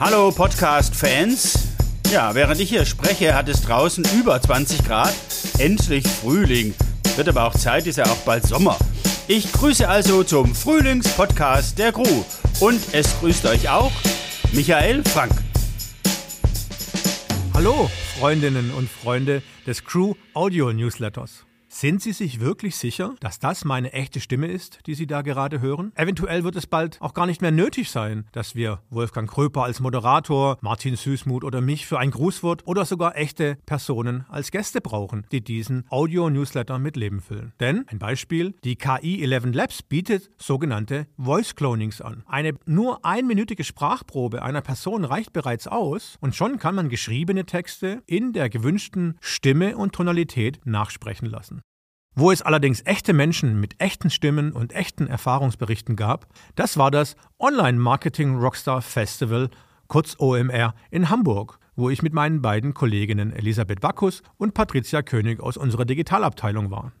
Hallo Podcast-Fans. Ja, während ich hier spreche, hat es draußen über 20 Grad. Endlich Frühling. Wird aber auch Zeit, ist ja auch bald Sommer. Ich grüße also zum Frühlingspodcast der Crew. Und es grüßt euch auch Michael Frank. Hallo, Freundinnen und Freunde des Crew Audio Newsletters. Sind Sie sich wirklich sicher, dass das meine echte Stimme ist, die Sie da gerade hören? Eventuell wird es bald auch gar nicht mehr nötig sein, dass wir Wolfgang Kröper als Moderator, Martin Süßmuth oder mich für ein Grußwort oder sogar echte Personen als Gäste brauchen, die diesen Audio-Newsletter mit Leben füllen. Denn, ein Beispiel, die KI 11 Labs bietet sogenannte Voice Clonings an. Eine nur einminütige Sprachprobe einer Person reicht bereits aus und schon kann man geschriebene Texte in der gewünschten Stimme und Tonalität nachsprechen lassen. Wo es allerdings echte Menschen mit echten Stimmen und echten Erfahrungsberichten gab, das war das Online Marketing Rockstar Festival, kurz OMR, in Hamburg, wo ich mit meinen beiden Kolleginnen Elisabeth Bacchus und Patricia König aus unserer Digitalabteilung war.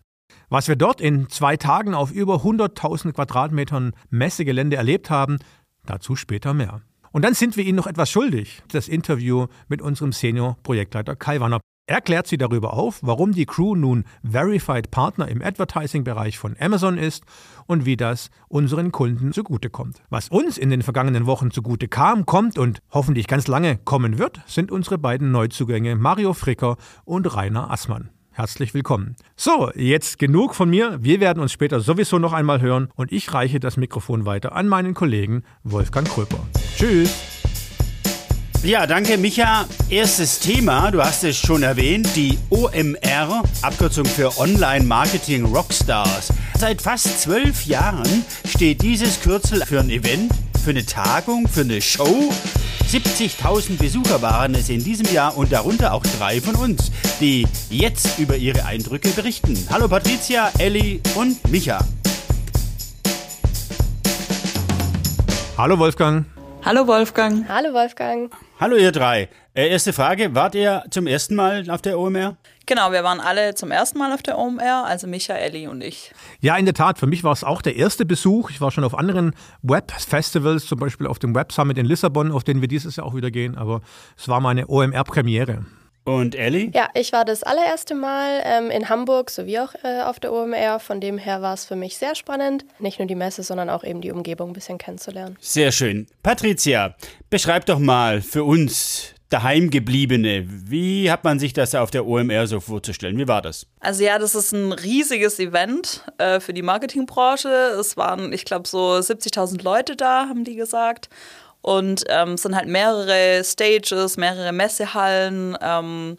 Was wir dort in zwei Tagen auf über 100.000 Quadratmetern Messegelände erlebt haben, dazu später mehr. Und dann sind wir Ihnen noch etwas schuldig, das Interview mit unserem Senior-Projektleiter Kai Wanner. Er klärt sie darüber auf, warum die Crew nun Verified Partner im Advertising-Bereich von Amazon ist und wie das unseren Kunden zugutekommt. Was uns in den vergangenen Wochen zugute kam, kommt und hoffentlich ganz lange kommen wird, sind unsere beiden Neuzugänge Mario Fricker und Rainer Assmann. Herzlich willkommen. So, jetzt genug von mir. Wir werden uns später sowieso noch einmal hören und ich reiche das Mikrofon weiter an meinen Kollegen Wolfgang Kröper. Tschüss. Ja, danke, Micha. Erstes Thema, du hast es schon erwähnt, die OMR, Abkürzung für Online Marketing Rockstars. Seit fast zwölf Jahren steht dieses Kürzel für ein Event, für eine Tagung, für eine Show. 70.000 Besucher waren es in diesem Jahr und darunter auch drei von uns, die jetzt über ihre Eindrücke berichten. Hallo Patricia, Elli und Micha. Hallo Wolfgang. Hallo Wolfgang. Hallo Wolfgang. Hallo ihr drei. Äh, erste Frage, wart ihr zum ersten Mal auf der OMR? Genau, wir waren alle zum ersten Mal auf der OMR, also Micha, Elli und ich. Ja, in der Tat, für mich war es auch der erste Besuch. Ich war schon auf anderen Web-Festivals, zum Beispiel auf dem Web Summit in Lissabon, auf den wir dieses Jahr auch wieder gehen, aber es war meine OMR-Premiere. Und Ellie? Ja, ich war das allererste Mal ähm, in Hamburg sowie auch äh, auf der OMR. Von dem her war es für mich sehr spannend, nicht nur die Messe, sondern auch eben die Umgebung ein bisschen kennenzulernen. Sehr schön. Patricia, beschreib doch mal für uns Daheimgebliebene. Wie hat man sich das auf der OMR so vorzustellen? Wie war das? Also ja, das ist ein riesiges Event äh, für die Marketingbranche. Es waren, ich glaube, so 70.000 Leute da, haben die gesagt. Und ähm, es sind halt mehrere Stages, mehrere Messehallen. Ähm,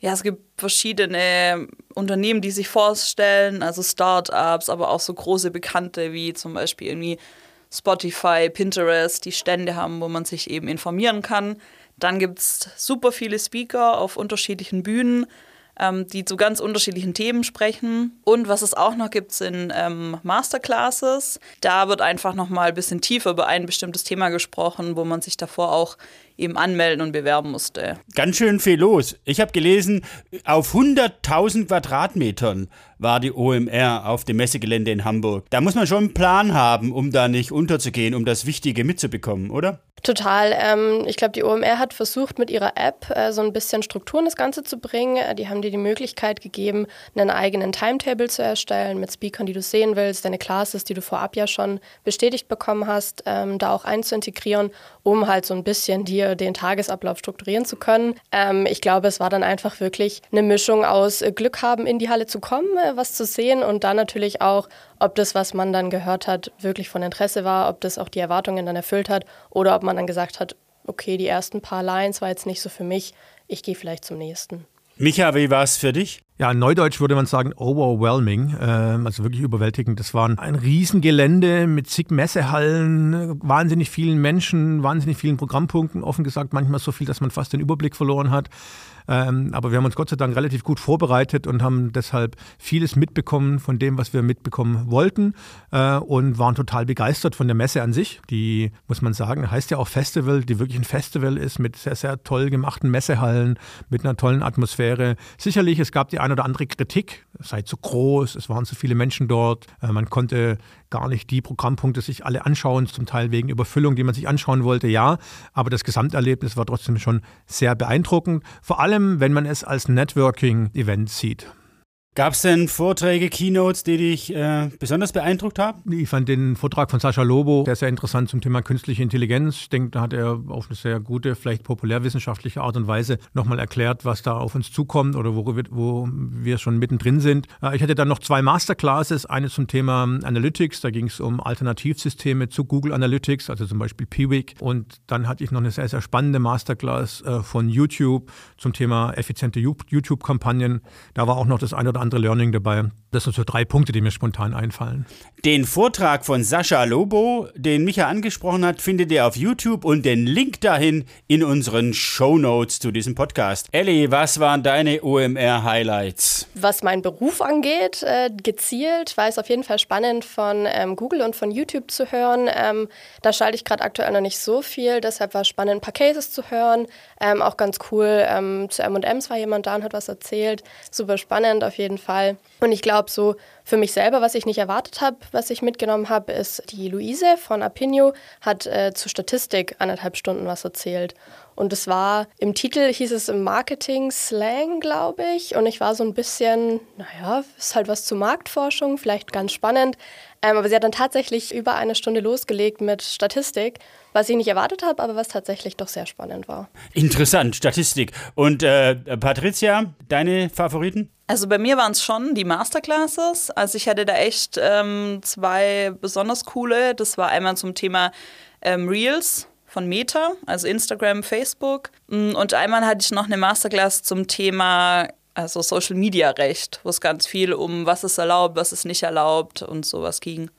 ja, es gibt verschiedene Unternehmen, die sich vorstellen, also Startups, aber auch so große Bekannte wie zum Beispiel irgendwie Spotify, Pinterest, die Stände haben, wo man sich eben informieren kann. Dann gibt es super viele Speaker auf unterschiedlichen Bühnen ähm, die zu ganz unterschiedlichen Themen sprechen. Und was es auch noch gibt, sind ähm, Masterclasses. Da wird einfach noch mal ein bisschen tiefer über ein bestimmtes Thema gesprochen, wo man sich davor auch eben anmelden und bewerben musste. Ganz schön viel los. Ich habe gelesen, auf 100.000 Quadratmetern war die OMR auf dem Messegelände in Hamburg. Da muss man schon einen Plan haben, um da nicht unterzugehen, um das Wichtige mitzubekommen, oder? Total. Ähm, ich glaube, die OMR hat versucht, mit ihrer App äh, so ein bisschen Struktur in das Ganze zu bringen. Äh, die haben dir die Möglichkeit gegeben, einen eigenen Timetable zu erstellen mit Speakern, die du sehen willst, deine Classes, die du vorab ja schon bestätigt bekommen hast, ähm, da auch einzuintegrieren, um halt so ein bisschen dir den Tagesablauf strukturieren zu können. Ähm, ich glaube, es war dann einfach wirklich eine Mischung aus äh, Glück haben, in die Halle zu kommen, äh, was zu sehen und dann natürlich auch, ob das, was man dann gehört hat, wirklich von Interesse war, ob das auch die Erwartungen dann erfüllt hat oder ob man dann gesagt hat, okay, die ersten paar Lines war jetzt nicht so für mich, ich gehe vielleicht zum nächsten. Micha, wie war es für dich? Ja, in Neudeutsch würde man sagen overwhelming, äh, also wirklich überwältigend. Das war ein Riesengelände mit zig Messehallen, wahnsinnig vielen Menschen, wahnsinnig vielen Programmpunkten, offen gesagt manchmal so viel, dass man fast den Überblick verloren hat. Ähm, aber wir haben uns Gott sei Dank relativ gut vorbereitet und haben deshalb vieles mitbekommen von dem, was wir mitbekommen wollten äh, und waren total begeistert von der Messe an sich. Die, muss man sagen, heißt ja auch Festival, die wirklich ein Festival ist mit sehr, sehr toll gemachten Messehallen, mit einer tollen Atmosphäre. Sicherlich, es gab die ein oder andere Kritik, es sei zu groß, es waren zu viele Menschen dort, äh, man konnte gar nicht die Programmpunkte sich alle anschauen, zum Teil wegen Überfüllung, die man sich anschauen wollte, ja. Aber das Gesamterlebnis war trotzdem schon sehr beeindruckend, vor allem wenn man es als Networking-Event sieht. Gab es denn Vorträge, Keynotes, die dich äh, besonders beeindruckt haben? Ich fand den Vortrag von Sascha Lobo sehr, sehr interessant zum Thema künstliche Intelligenz. Ich denke, da hat er auf eine sehr gute, vielleicht populärwissenschaftliche Art und Weise nochmal erklärt, was da auf uns zukommt oder wo wir, wo wir schon mittendrin sind. Äh, ich hatte dann noch zwei Masterclasses, eine zum Thema Analytics, da ging es um Alternativsysteme zu Google Analytics, also zum Beispiel Piwik. Und dann hatte ich noch eine sehr, sehr spannende Masterclass äh, von YouTube zum Thema effiziente YouTube-Kampagnen. Da war auch noch das eine oder andere andere Learning dabei. Das sind so drei Punkte, die mir spontan einfallen. Den Vortrag von Sascha Lobo, den Micha angesprochen hat, findet ihr auf YouTube und den Link dahin in unseren Show Notes zu diesem Podcast. Ellie, was waren deine OMR-Highlights? Was meinen Beruf angeht, äh, gezielt war es auf jeden Fall spannend von ähm, Google und von YouTube zu hören. Ähm, da schalte ich gerade aktuell noch nicht so viel, deshalb war es spannend, ein paar Cases zu hören. Ähm, auch ganz cool. Ähm, zu M&M's war jemand da und hat was erzählt. Super spannend auf jeden Fall. Und ich glaube, so für mich selber, was ich nicht erwartet habe, was ich mitgenommen habe, ist, die Luise von Apinio hat äh, zur Statistik anderthalb Stunden was erzählt. Und es war, im Titel hieß es im Marketing-Slang, glaube ich. Und ich war so ein bisschen, naja, ist halt was zur Marktforschung, vielleicht ganz spannend. Ähm, aber sie hat dann tatsächlich über eine Stunde losgelegt mit Statistik, was ich nicht erwartet habe, aber was tatsächlich doch sehr spannend war. Interessant, Statistik. Und äh, Patricia, deine Favoriten? Also bei mir waren es schon die Masterclasses. Also ich hatte da echt ähm, zwei besonders coole. Das war einmal zum Thema ähm, Reels von Meta, also Instagram, Facebook. Mm, und einmal hatte ich noch eine Masterclass zum Thema also Social Media Recht, wo es ganz viel um was ist erlaubt, was ist nicht erlaubt und sowas ging.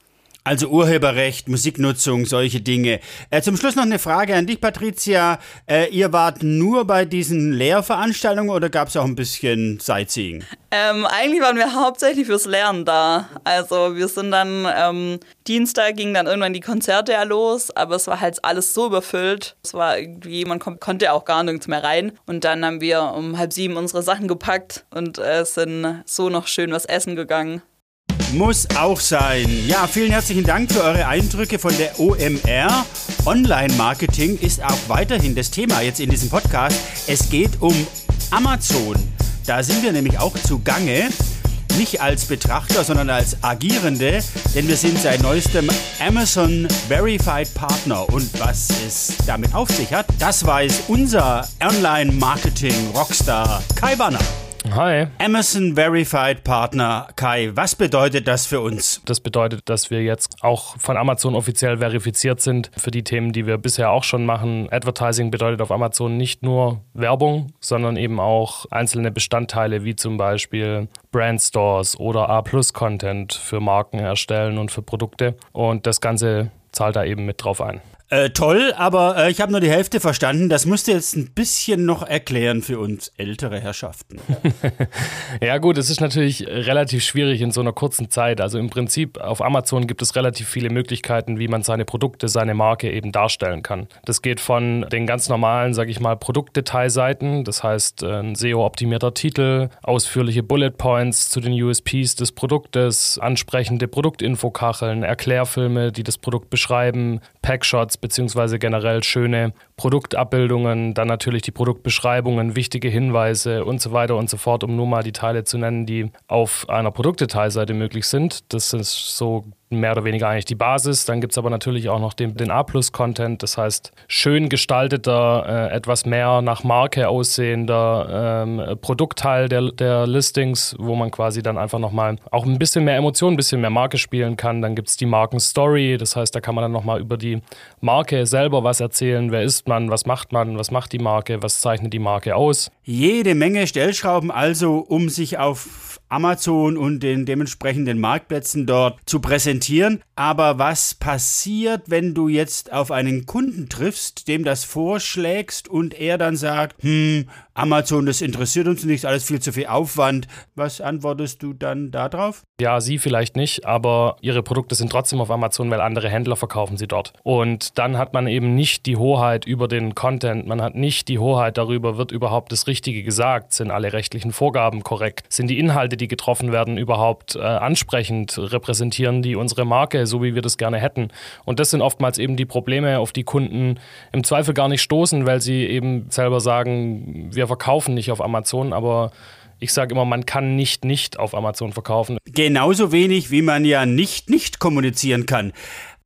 Also Urheberrecht, Musiknutzung, solche Dinge. Äh, zum Schluss noch eine Frage an dich, Patricia. Äh, ihr wart nur bei diesen Lehrveranstaltungen oder gab es auch ein bisschen Sightseeing? Ähm, eigentlich waren wir hauptsächlich fürs Lernen da. Also wir sind dann, ähm, Dienstag ging dann irgendwann die Konzerte ja los, aber es war halt alles so überfüllt. Es war irgendwie, man kon konnte auch gar nirgends mehr rein. Und dann haben wir um halb sieben unsere Sachen gepackt und äh, sind so noch schön was essen gegangen. Muss auch sein. Ja, vielen herzlichen Dank für eure Eindrücke von der OMR. Online-Marketing ist auch weiterhin das Thema jetzt in diesem Podcast. Es geht um Amazon. Da sind wir nämlich auch zugange. Nicht als Betrachter, sondern als Agierende, denn wir sind seit neuestem Amazon Verified Partner. Und was es damit auf sich hat, das weiß unser Online-Marketing-Rockstar Kai Banner. Hi. Amazon Verified Partner Kai, was bedeutet das für uns? Das bedeutet, dass wir jetzt auch von Amazon offiziell verifiziert sind für die Themen, die wir bisher auch schon machen. Advertising bedeutet auf Amazon nicht nur Werbung, sondern eben auch einzelne Bestandteile wie zum Beispiel Brand Stores oder A-Plus-Content für Marken erstellen und für Produkte. Und das Ganze zahlt da eben mit drauf ein. Äh, toll, aber äh, ich habe nur die Hälfte verstanden. Das musst du jetzt ein bisschen noch erklären für uns ältere Herrschaften. ja gut, es ist natürlich relativ schwierig in so einer kurzen Zeit. Also im Prinzip auf Amazon gibt es relativ viele Möglichkeiten, wie man seine Produkte, seine Marke eben darstellen kann. Das geht von den ganz normalen, sage ich mal, Produktdetailseiten, das heißt äh, ein SEO-optimierter Titel, ausführliche Bullet Points zu den USPs des Produktes, ansprechende Produktinfokacheln, Erklärfilme, die das Produkt beschreiben, Packshots beziehungsweise generell schöne Produktabbildungen, dann natürlich die Produktbeschreibungen, wichtige Hinweise und so weiter und so fort, um nur mal die Teile zu nennen, die auf einer Produktdetailseite möglich sind. Das ist so mehr oder weniger eigentlich die Basis. Dann gibt es aber natürlich auch noch den, den A-Plus-Content, das heißt schön gestalteter, äh, etwas mehr nach Marke aussehender ähm, Produktteil der, der Listings, wo man quasi dann einfach nochmal auch ein bisschen mehr Emotionen, ein bisschen mehr Marke spielen kann. Dann gibt es die Markenstory, das heißt, da kann man dann nochmal über die Marke selber was erzählen. Wer ist man, was macht man, was macht die Marke, was zeichnet die Marke aus. Jede Menge Stellschrauben also, um sich auf Amazon und den dementsprechenden Marktplätzen dort zu präsentieren. Aber was passiert, wenn du jetzt auf einen Kunden triffst, dem das vorschlägst und er dann sagt, hm, Amazon, das interessiert uns nicht, alles viel zu viel Aufwand. Was antwortest du dann darauf? Ja, sie vielleicht nicht, aber ihre Produkte sind trotzdem auf Amazon, weil andere Händler verkaufen sie dort. Und dann hat man eben nicht die Hoheit über den Content, man hat nicht die Hoheit darüber, wird überhaupt das Richtige gesagt, sind alle rechtlichen Vorgaben korrekt, sind die Inhalte, die getroffen werden, überhaupt äh, ansprechend, repräsentieren die unsere Marke, so wie wir das gerne hätten. Und das sind oftmals eben die Probleme, auf die Kunden im Zweifel gar nicht stoßen, weil sie eben selber sagen, wir verkaufen nicht auf Amazon, aber ich sage immer, man kann nicht nicht auf Amazon verkaufen. Genauso wenig, wie man ja nicht nicht kommunizieren kann.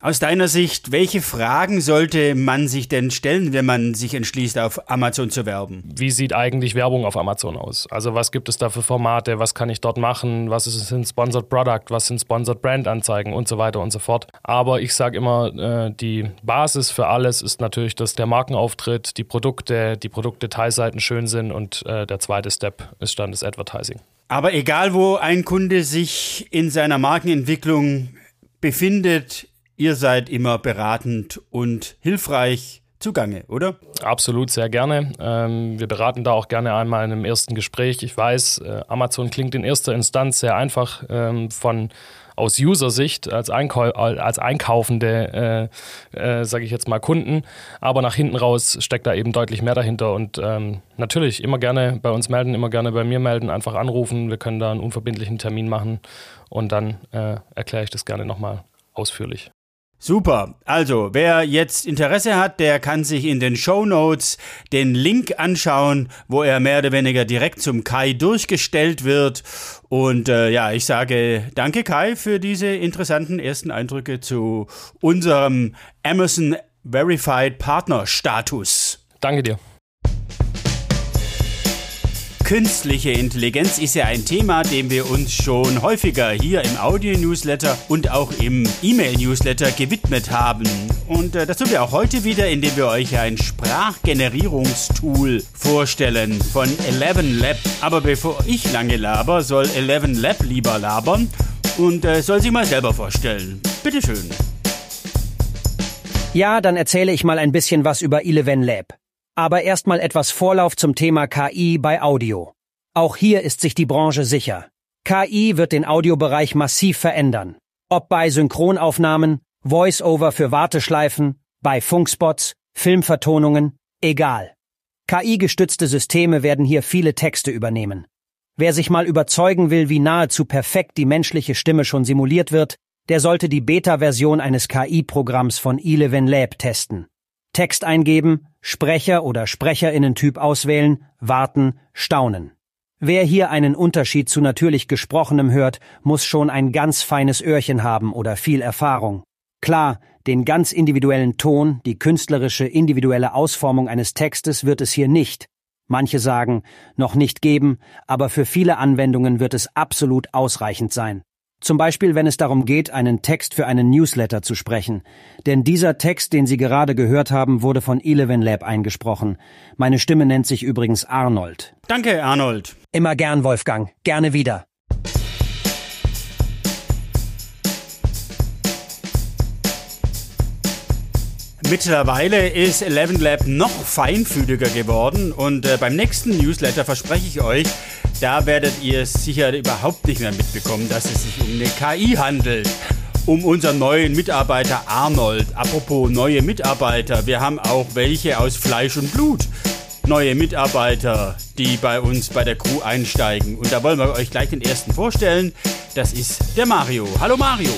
Aus deiner Sicht, welche Fragen sollte man sich denn stellen, wenn man sich entschließt, auf Amazon zu werben? Wie sieht eigentlich Werbung auf Amazon aus? Also was gibt es da für Formate? Was kann ich dort machen? Was ist ein Sponsored Product? Was sind Sponsored Brand Anzeigen und so weiter und so fort? Aber ich sage immer, äh, die Basis für alles ist natürlich, dass der Markenauftritt, die Produkte, die Produktdetailseiten schön sind und äh, der zweite Step ist dann das Advertising. Aber egal, wo ein Kunde sich in seiner Markenentwicklung befindet, Ihr seid immer beratend und hilfreich zugange, oder? Absolut, sehr gerne. Ähm, wir beraten da auch gerne einmal in einem ersten Gespräch. Ich weiß, äh, Amazon klingt in erster Instanz sehr einfach ähm, von aus User-Sicht als, Einkau als einkaufende, äh, äh, sage ich jetzt mal, Kunden. Aber nach hinten raus steckt da eben deutlich mehr dahinter. Und ähm, natürlich immer gerne bei uns melden, immer gerne bei mir melden, einfach anrufen. Wir können da einen unverbindlichen Termin machen und dann äh, erkläre ich das gerne nochmal ausführlich. Super. Also, wer jetzt Interesse hat, der kann sich in den Show Notes den Link anschauen, wo er mehr oder weniger direkt zum Kai durchgestellt wird. Und äh, ja, ich sage danke Kai für diese interessanten ersten Eindrücke zu unserem Amazon Verified Partner Status. Danke dir. Künstliche Intelligenz ist ja ein Thema, dem wir uns schon häufiger hier im Audio-Newsletter und auch im E-Mail-Newsletter gewidmet haben. Und äh, das tun wir auch heute wieder, indem wir euch ein Sprachgenerierungstool vorstellen von Eleven Lab. Aber bevor ich lange laber, soll Eleven Lab lieber labern und äh, soll sich mal selber vorstellen. Bitteschön. Ja, dann erzähle ich mal ein bisschen was über Eleven Lab. Aber erstmal etwas Vorlauf zum Thema KI bei Audio. Auch hier ist sich die Branche sicher. KI wird den Audiobereich massiv verändern. Ob bei Synchronaufnahmen, Voice-Over für Warteschleifen, bei Funkspots, Filmvertonungen, egal. KI-gestützte Systeme werden hier viele Texte übernehmen. Wer sich mal überzeugen will, wie nahezu perfekt die menschliche Stimme schon simuliert wird, der sollte die Beta-Version eines KI-Programms von Eleven Lab testen. Text eingeben, Sprecher oder Sprecherinnentyp auswählen, warten, staunen. Wer hier einen Unterschied zu natürlich gesprochenem hört, muss schon ein ganz feines Öhrchen haben oder viel Erfahrung. Klar, den ganz individuellen Ton, die künstlerische individuelle Ausformung eines Textes wird es hier nicht. Manche sagen, noch nicht geben, aber für viele Anwendungen wird es absolut ausreichend sein. Zum Beispiel, wenn es darum geht, einen Text für einen Newsletter zu sprechen. Denn dieser Text, den Sie gerade gehört haben, wurde von Eleven Lab eingesprochen. Meine Stimme nennt sich übrigens Arnold. Danke, Arnold. Immer gern, Wolfgang. Gerne wieder. Mittlerweile ist Eleven Lab noch feinfühliger geworden und äh, beim nächsten Newsletter verspreche ich euch, da werdet ihr sicher überhaupt nicht mehr mitbekommen, dass es sich um eine KI handelt. Um unseren neuen Mitarbeiter Arnold. Apropos neue Mitarbeiter, wir haben auch welche aus Fleisch und Blut. Neue Mitarbeiter, die bei uns bei der Crew einsteigen. Und da wollen wir euch gleich den ersten vorstellen. Das ist der Mario. Hallo Mario.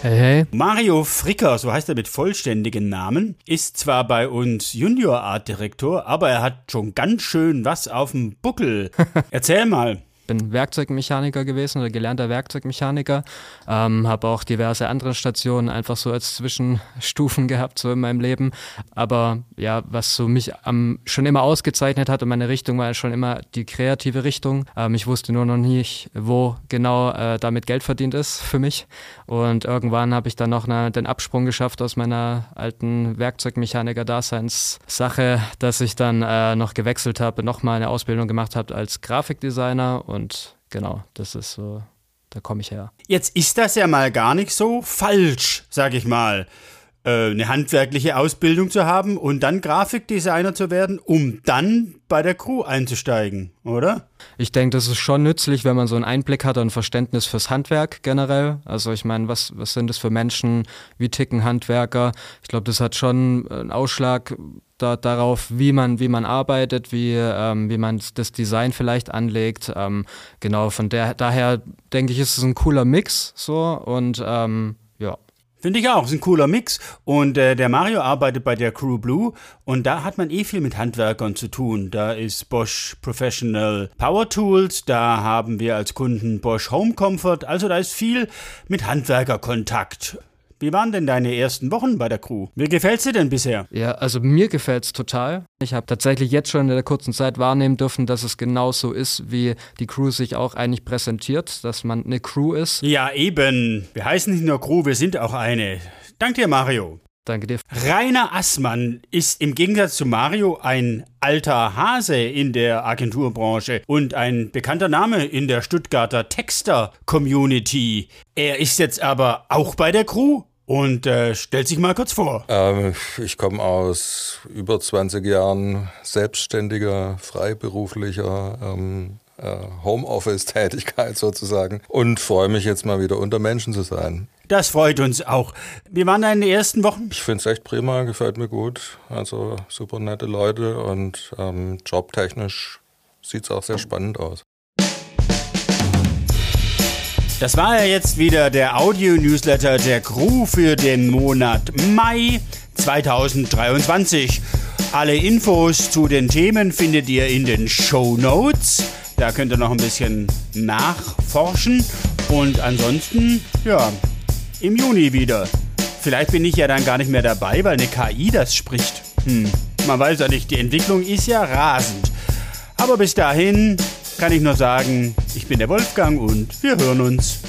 Hey, hey. Mario Fricker, so heißt er mit vollständigen Namen, ist zwar bei uns Junior Art Direktor, aber er hat schon ganz schön was auf dem Buckel. Erzähl mal. Bin Werkzeugmechaniker gewesen oder gelernter Werkzeugmechaniker, ähm, habe auch diverse andere Stationen einfach so als Zwischenstufen gehabt so in meinem Leben. Aber ja, was so mich am, schon immer ausgezeichnet hat und meine Richtung war schon immer die kreative Richtung. Ähm, ich wusste nur noch nicht, wo genau äh, damit Geld verdient ist für mich. Und irgendwann habe ich dann noch eine, den Absprung geschafft aus meiner alten Werkzeugmechaniker-Daseinssache, dass ich dann äh, noch gewechselt habe, nochmal eine Ausbildung gemacht habe als Grafikdesigner und genau, das ist so, da komme ich her. Jetzt ist das ja mal gar nicht so falsch, sag ich mal äh, eine handwerkliche Ausbildung zu haben und dann Grafikdesigner zu werden, um dann bei der Crew einzusteigen, oder? Ich denke, das ist schon nützlich, wenn man so einen Einblick hat und Verständnis fürs Handwerk generell. Also ich meine, was, was sind das für Menschen? Wie ticken Handwerker? Ich glaube, das hat schon einen Ausschlag da, darauf, wie man, wie man arbeitet, wie, ähm, wie man das Design vielleicht anlegt. Ähm, genau, von der, daher denke ich, ist es ein cooler Mix so und ähm, ja. Finde ich auch, ist ein cooler Mix. Und äh, der Mario arbeitet bei der Crew Blue und da hat man eh viel mit Handwerkern zu tun. Da ist Bosch Professional Power Tools, da haben wir als Kunden Bosch Home Comfort, also da ist viel mit Handwerkerkontakt. Wie waren denn deine ersten Wochen bei der Crew? Wie gefällt's dir denn bisher? Ja, also mir gefällt's total. Ich habe tatsächlich jetzt schon in der kurzen Zeit wahrnehmen dürfen, dass es genauso ist, wie die Crew sich auch eigentlich präsentiert, dass man eine Crew ist. Ja, eben. Wir heißen nicht nur Crew, wir sind auch eine. Dank dir, Mario. Danke dir. Rainer Assmann ist im Gegensatz zu Mario ein alter Hase in der Agenturbranche und ein bekannter Name in der Stuttgarter Texter-Community. Er ist jetzt aber auch bei der Crew und äh, stellt sich mal kurz vor. Ähm, ich komme aus über 20 Jahren selbstständiger, freiberuflicher ähm, äh, Homeoffice-Tätigkeit sozusagen und freue mich jetzt mal wieder unter Menschen zu sein. Das freut uns auch. Wie waren deine ersten Wochen? Ich finde es echt prima, gefällt mir gut. Also super nette Leute und ähm, jobtechnisch sieht es auch sehr spannend aus. Das war ja jetzt wieder der Audio-Newsletter der Crew für den Monat Mai 2023. Alle Infos zu den Themen findet ihr in den Show Notes. Da könnt ihr noch ein bisschen nachforschen. Und ansonsten, ja, im Juni wieder. Vielleicht bin ich ja dann gar nicht mehr dabei, weil eine KI das spricht. Hm, man weiß ja nicht, die Entwicklung ist ja rasend. Aber bis dahin kann ich nur sagen, ich bin der Wolfgang und wir hören uns.